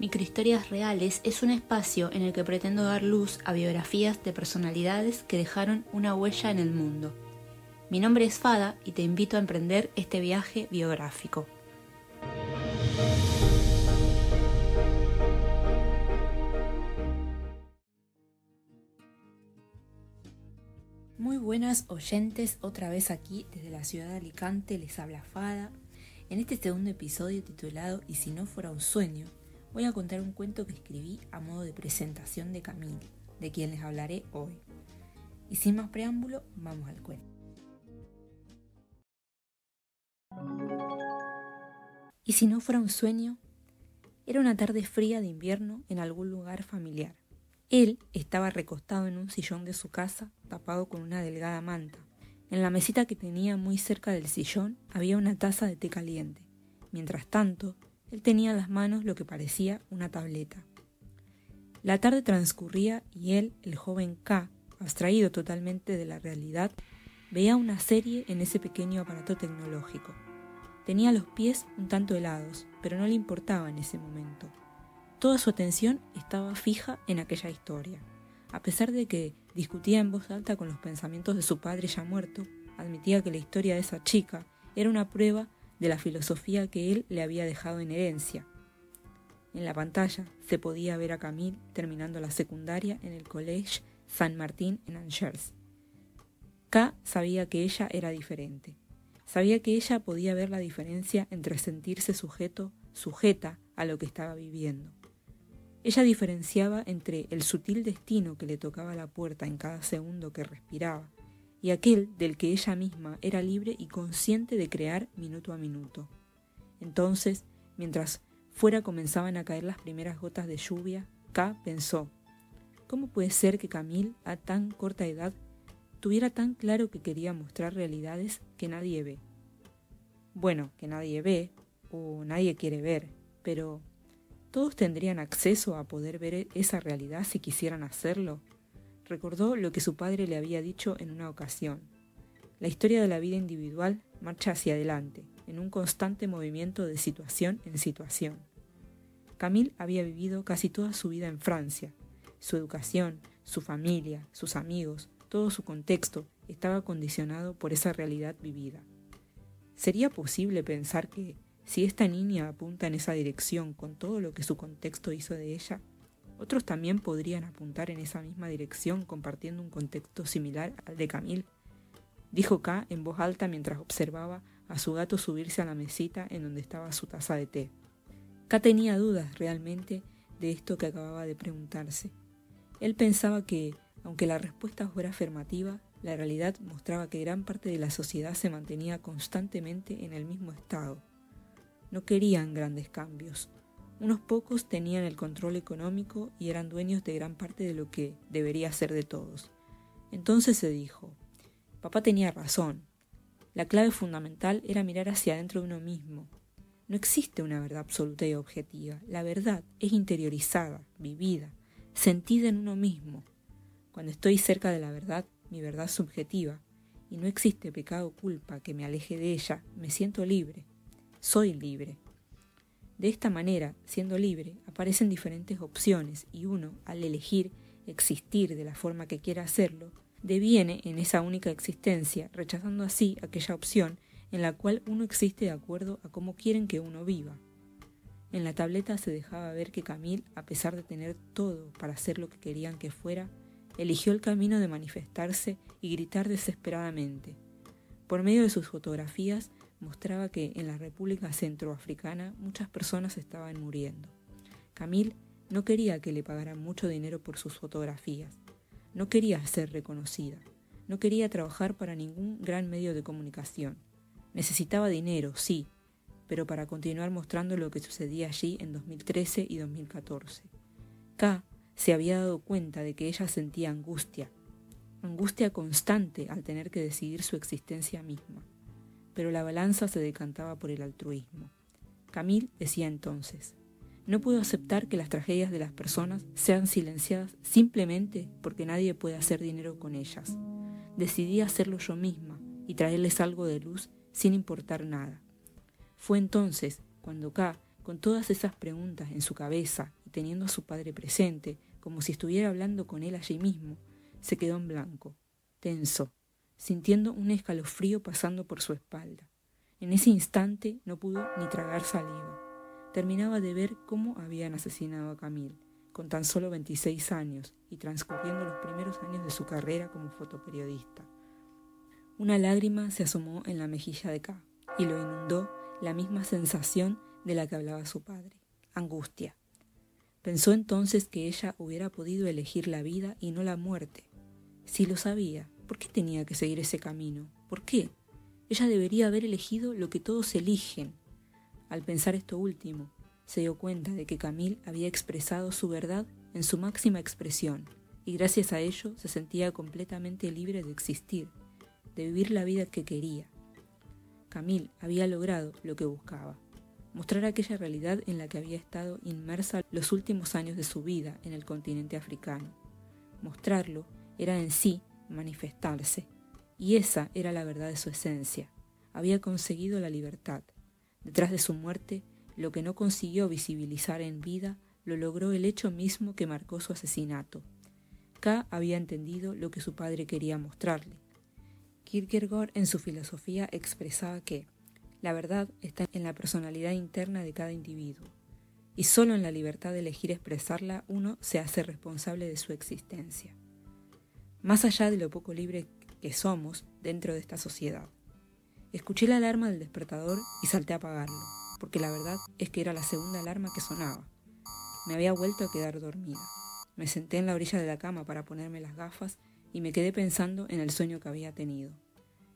Microhistorias Reales es un espacio en el que pretendo dar luz a biografías de personalidades que dejaron una huella en el mundo. Mi nombre es Fada y te invito a emprender este viaje biográfico. Muy buenas oyentes, otra vez aquí desde la ciudad de Alicante les habla Fada. En este segundo episodio titulado Y si no fuera un sueño, voy a contar un cuento que escribí a modo de presentación de Camille, de quien les hablaré hoy. Y sin más preámbulo, vamos al cuento. Y si no fuera un sueño, era una tarde fría de invierno en algún lugar familiar. Él estaba recostado en un sillón de su casa, tapado con una delgada manta. En la mesita que tenía muy cerca del sillón había una taza de té caliente. Mientras tanto, él tenía en las manos lo que parecía una tableta. La tarde transcurría y él, el joven K, abstraído totalmente de la realidad, veía una serie en ese pequeño aparato tecnológico. Tenía los pies un tanto helados, pero no le importaba en ese momento. Toda su atención estaba fija en aquella historia. A pesar de que discutía en voz alta con los pensamientos de su padre ya muerto, admitía que la historia de esa chica era una prueba de la filosofía que él le había dejado en herencia. En la pantalla se podía ver a Camille terminando la secundaria en el College San Martín en Angers. K sabía que ella era diferente. Sabía que ella podía ver la diferencia entre sentirse sujeto, sujeta a lo que estaba viviendo. Ella diferenciaba entre el sutil destino que le tocaba la puerta en cada segundo que respiraba y aquel del que ella misma era libre y consciente de crear minuto a minuto. Entonces, mientras fuera comenzaban a caer las primeras gotas de lluvia, K pensó, ¿cómo puede ser que Camille, a tan corta edad, tuviera tan claro que quería mostrar realidades que nadie ve? Bueno, que nadie ve, o nadie quiere ver, pero ¿todos tendrían acceso a poder ver esa realidad si quisieran hacerlo? Recordó lo que su padre le había dicho en una ocasión. La historia de la vida individual marcha hacia adelante, en un constante movimiento de situación en situación. Camille había vivido casi toda su vida en Francia. Su educación, su familia, sus amigos, todo su contexto estaba condicionado por esa realidad vivida. ¿Sería posible pensar que, si esta niña apunta en esa dirección con todo lo que su contexto hizo de ella, otros también podrían apuntar en esa misma dirección compartiendo un contexto similar al de Camille. Dijo K en voz alta mientras observaba a su gato subirse a la mesita en donde estaba su taza de té. K tenía dudas realmente de esto que acababa de preguntarse. Él pensaba que, aunque la respuesta fuera afirmativa, la realidad mostraba que gran parte de la sociedad se mantenía constantemente en el mismo estado. No querían grandes cambios, unos pocos tenían el control económico y eran dueños de gran parte de lo que debería ser de todos. Entonces se dijo, papá tenía razón. La clave fundamental era mirar hacia adentro de uno mismo. No existe una verdad absoluta y objetiva. La verdad es interiorizada, vivida, sentida en uno mismo. Cuando estoy cerca de la verdad, mi verdad subjetiva, y no existe pecado o culpa que me aleje de ella, me siento libre. Soy libre. De esta manera, siendo libre, aparecen diferentes opciones y uno, al elegir existir de la forma que quiera hacerlo, deviene en esa única existencia, rechazando así aquella opción en la cual uno existe de acuerdo a cómo quieren que uno viva. En la tableta se dejaba ver que Camille, a pesar de tener todo para hacer lo que querían que fuera, eligió el camino de manifestarse y gritar desesperadamente. Por medio de sus fotografías mostraba que en la República Centroafricana muchas personas estaban muriendo. Camille no quería que le pagaran mucho dinero por sus fotografías, no quería ser reconocida, no quería trabajar para ningún gran medio de comunicación. Necesitaba dinero, sí, pero para continuar mostrando lo que sucedía allí en 2013 y 2014. K se había dado cuenta de que ella sentía angustia, angustia constante al tener que decidir su existencia misma pero la balanza se decantaba por el altruismo. Camille decía entonces, no puedo aceptar que las tragedias de las personas sean silenciadas simplemente porque nadie puede hacer dinero con ellas. Decidí hacerlo yo misma y traerles algo de luz sin importar nada. Fue entonces cuando K con todas esas preguntas en su cabeza y teniendo a su padre presente, como si estuviera hablando con él allí mismo, se quedó en blanco, tenso, sintiendo un escalofrío pasando por su espalda. En ese instante no pudo ni tragar saliva. Terminaba de ver cómo habían asesinado a Camille, con tan solo 26 años y transcurriendo los primeros años de su carrera como fotoperiodista. Una lágrima se asomó en la mejilla de K y lo inundó la misma sensación de la que hablaba su padre, angustia. Pensó entonces que ella hubiera podido elegir la vida y no la muerte. Si lo sabía, ¿por qué tenía que seguir ese camino? ¿Por qué? Ella debería haber elegido lo que todos eligen. Al pensar esto último, se dio cuenta de que Camille había expresado su verdad en su máxima expresión, y gracias a ello se sentía completamente libre de existir, de vivir la vida que quería. Camille había logrado lo que buscaba, mostrar aquella realidad en la que había estado inmersa los últimos años de su vida en el continente africano. Mostrarlo era en sí manifestarse, y esa era la verdad de su esencia. Había conseguido la libertad. Detrás de su muerte, lo que no consiguió visibilizar en vida, lo logró el hecho mismo que marcó su asesinato. K había entendido lo que su padre quería mostrarle. Kierkegaard en su filosofía expresaba que la verdad está en la personalidad interna de cada individuo, y solo en la libertad de elegir expresarla uno se hace responsable de su existencia. Más allá de lo poco libre que somos dentro de esta sociedad. Escuché la alarma del despertador y salté a apagarlo, porque la verdad es que era la segunda alarma que sonaba. Me había vuelto a quedar dormida. Me senté en la orilla de la cama para ponerme las gafas y me quedé pensando en el sueño que había tenido.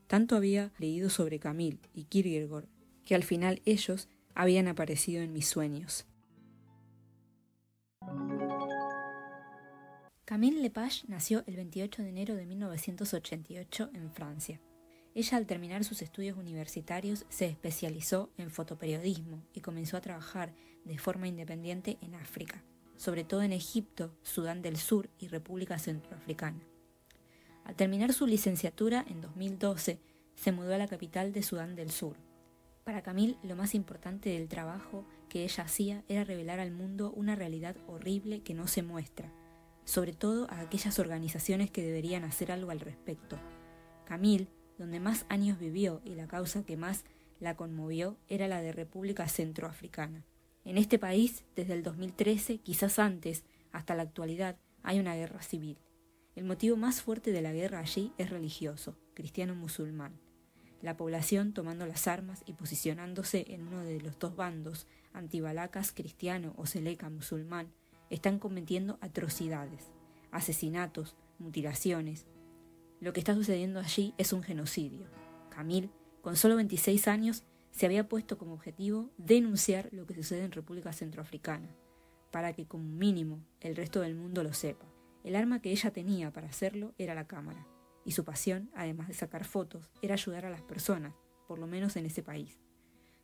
Tanto había leído sobre Camille y Kierkegaard que al final ellos habían aparecido en mis sueños. Camille Lepage nació el 28 de enero de 1988 en Francia. Ella al terminar sus estudios universitarios se especializó en fotoperiodismo y comenzó a trabajar de forma independiente en África, sobre todo en Egipto, Sudán del Sur y República Centroafricana. Al terminar su licenciatura en 2012, se mudó a la capital de Sudán del Sur. Para Camille, lo más importante del trabajo que ella hacía era revelar al mundo una realidad horrible que no se muestra, sobre todo a aquellas organizaciones que deberían hacer algo al respecto. Camille, donde más años vivió y la causa que más la conmovió era la de República Centroafricana. En este país, desde el 2013, quizás antes, hasta la actualidad, hay una guerra civil. El motivo más fuerte de la guerra allí es religioso, cristiano-musulmán. La población tomando las armas y posicionándose en uno de los dos bandos, antibalacas cristiano o seleca musulmán, están cometiendo atrocidades, asesinatos, mutilaciones. Lo que está sucediendo allí es un genocidio. Camille, con solo 26 años, se había puesto como objetivo denunciar lo que sucede en República Centroafricana, para que como mínimo el resto del mundo lo sepa. El arma que ella tenía para hacerlo era la cámara, y su pasión, además de sacar fotos, era ayudar a las personas, por lo menos en ese país.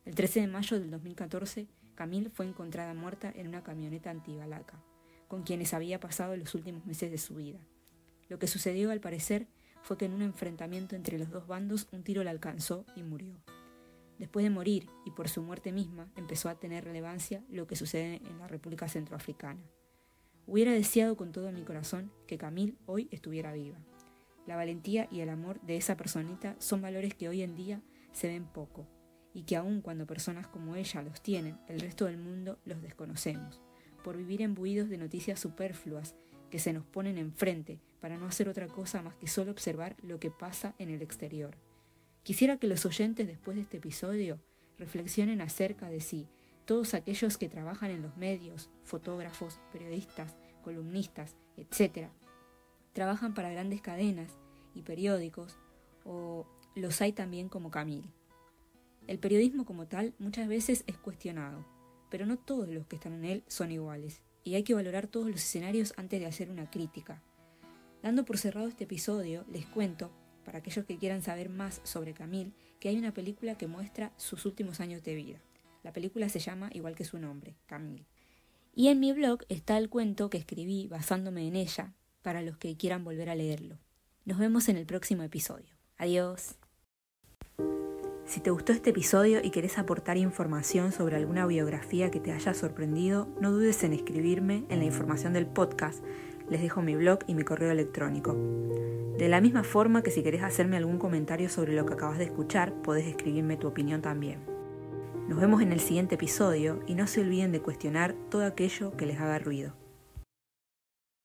El 13 de mayo del 2014, Camille fue encontrada muerta en una camioneta antibalaca, con quienes había pasado los últimos meses de su vida. Lo que sucedió, al parecer, fue que en un enfrentamiento entre los dos bandos un tiro la alcanzó y murió. Después de morir y por su muerte misma, empezó a tener relevancia lo que sucede en la República Centroafricana. Hubiera deseado con todo mi corazón que Camille hoy estuviera viva. La valentía y el amor de esa personita son valores que hoy en día se ven poco, y que aun cuando personas como ella los tienen, el resto del mundo los desconocemos, por vivir embuidos de noticias superfluas que se nos ponen enfrente para no hacer otra cosa más que solo observar lo que pasa en el exterior. Quisiera que los oyentes después de este episodio reflexionen acerca de si todos aquellos que trabajan en los medios, fotógrafos, periodistas, columnistas, etc., trabajan para grandes cadenas y periódicos, o los hay también como Camille. El periodismo como tal muchas veces es cuestionado, pero no todos los que están en él son iguales, y hay que valorar todos los escenarios antes de hacer una crítica. Dando por cerrado este episodio, les cuento, para aquellos que quieran saber más sobre Camille, que hay una película que muestra sus últimos años de vida. La película se llama igual que su nombre, Camille. Y en mi blog está el cuento que escribí basándome en ella, para los que quieran volver a leerlo. Nos vemos en el próximo episodio. Adiós. Si te gustó este episodio y querés aportar información sobre alguna biografía que te haya sorprendido, no dudes en escribirme en la información del podcast. Les dejo mi blog y mi correo electrónico. De la misma forma que si querés hacerme algún comentario sobre lo que acabas de escuchar, podés escribirme tu opinión también. Nos vemos en el siguiente episodio y no se olviden de cuestionar todo aquello que les haga ruido.